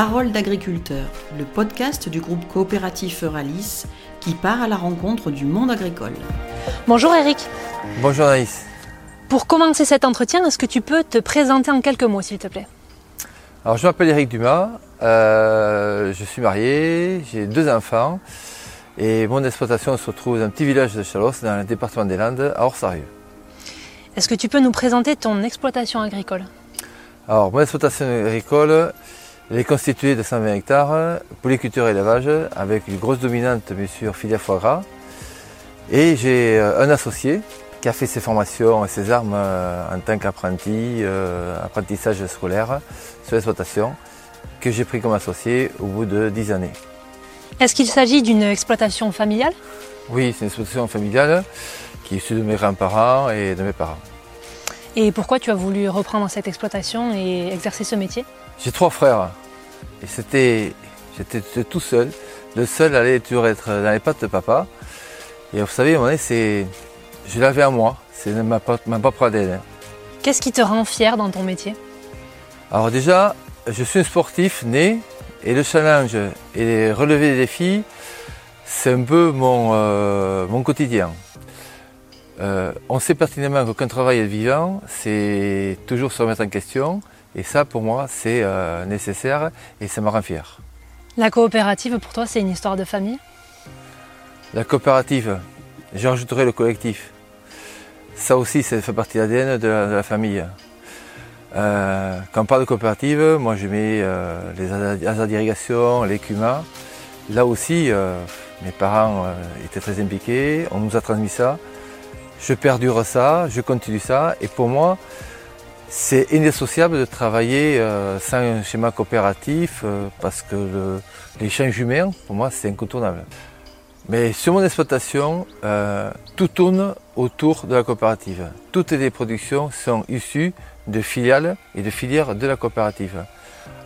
Parole d'agriculteur, le podcast du groupe coopératif Euralis qui part à la rencontre du monde agricole. Bonjour Eric. Bonjour Naïs. Pour commencer cet entretien, est-ce que tu peux te présenter en quelques mots s'il te plaît? Alors je m'appelle Eric Dumas, euh, je suis marié, j'ai deux enfants et mon exploitation se trouve dans un petit village de Chalosse dans le département des Landes à Orsarieux. Est-ce que tu peux nous présenter ton exploitation agricole? Alors mon exploitation agricole elle est constituée de 120 hectares, polyculture et élevage, avec une grosse dominante bien sûr filière foie gras. Et j'ai euh, un associé qui a fait ses formations et ses armes euh, en tant qu'apprenti, euh, apprentissage scolaire sur l'exploitation, que j'ai pris comme associé au bout de 10 années. Est-ce qu'il s'agit d'une exploitation familiale? Oui, c'est une exploitation familiale qui est issue de mes grands-parents et de mes parents. Et pourquoi tu as voulu reprendre cette exploitation et exercer ce métier? J'ai trois frères et c'était, j'étais tout seul. Le seul allait toujours être dans les pattes de papa. Et vous savez, à un moment donné, c'est, je l'avais à moi, c'est ma, ma propre ADN. Qu'est-ce qui te rend fier dans ton métier? Alors déjà, je suis un sportif né et le challenge et relever des défis, c'est un peu mon, euh, mon quotidien. Euh, on sait pertinemment qu'aucun travail est vivant, c'est toujours se remettre en question. Et ça, pour moi, c'est euh, nécessaire et ça me rend fier. La coopérative, pour toi, c'est une histoire de famille? La coopérative, j'en le collectif. Ça aussi, ça fait partie de l'ADN de, la famille. Euh, quand on parle de coopérative, moi je mets euh, les hasards d'irrigation, les CUMA. Là aussi, mes parents étaient très impliqués, on nous a transmis ça. Je perdure ça, je continue ça. Et pour moi, c'est indissociable de travailler euh, sans un schéma coopératif euh, parce que l'échange humain, pour moi, c'est incontournable. Mais sur mon exploitation, euh, tout tourne autour de la coopérative. Toutes les productions sont issues de filiales et de filières de la coopérative.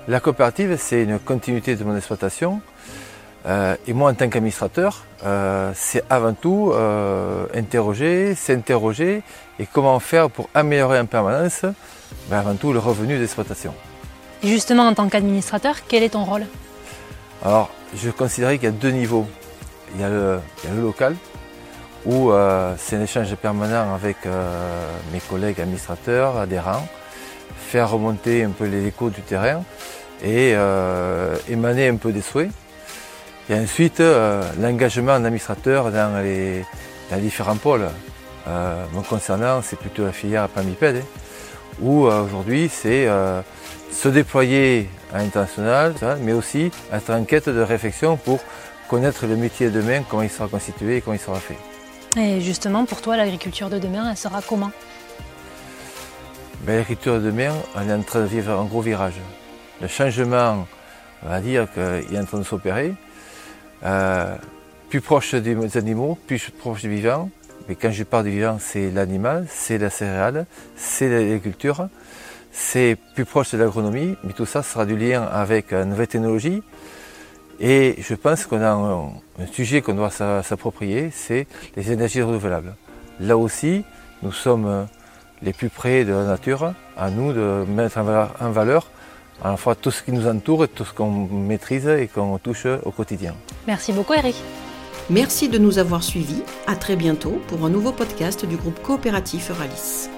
La coopérative, c'est une continuité de mon exploitation. Et moi, en tant qu'administrateur, c'est avant tout interroger, s'interroger et comment faire pour améliorer en permanence ben, avant tout le revenu d'exploitation. Et justement, en tant qu'administrateur, quel est ton rôle? Alors, je considérais qu'il y a deux niveaux. Il y a le, local, où euh, c'est un échange permanent avec euh, mes collègues administrateurs, adhérents, faire remonter un peu les échos du terrain et euh, émaner un peu des souhaits. Et ensuite, l'engagement d'administrateurs dans les, différents pôles. me concernant, c'est plutôt la filière Pamiped. Hein où euh, aujourd'hui c'est euh, se déployer à l'international, mais aussi être en quête de réflexion pour connaître le métier de demain, comment il sera constitué et comment il sera fait. Et justement, pour toi, l'agriculture de demain, elle sera comment? Ben, L'agriculture de demain, elle est en train de vivre un gros virage. Le changement, on va dire qu'il est en train de s'opérer. Euh, plus proche des animaux, plus proche des vivants, mais quand je parle du vivant, c'est l'animal, c'est la céréale, c'est l'agriculture, c'est plus proche de l'agronomie, mais tout ça sera du lien avec une nouvelle technologie. Et je pense qu'on a un, sujet qu'on doit s'approprier, c'est les énergies renouvelables. Là aussi, nous sommes les plus près de la nature, à nous de mettre en valeur, en valeur à la fois tout ce qui nous entoure tout ce qu'on maîtrise et qu'on touche au quotidien. Merci beaucoup Eric. Merci de nous avoir suivis. À très bientôt pour un nouveau podcast du groupe coopératif Euralis.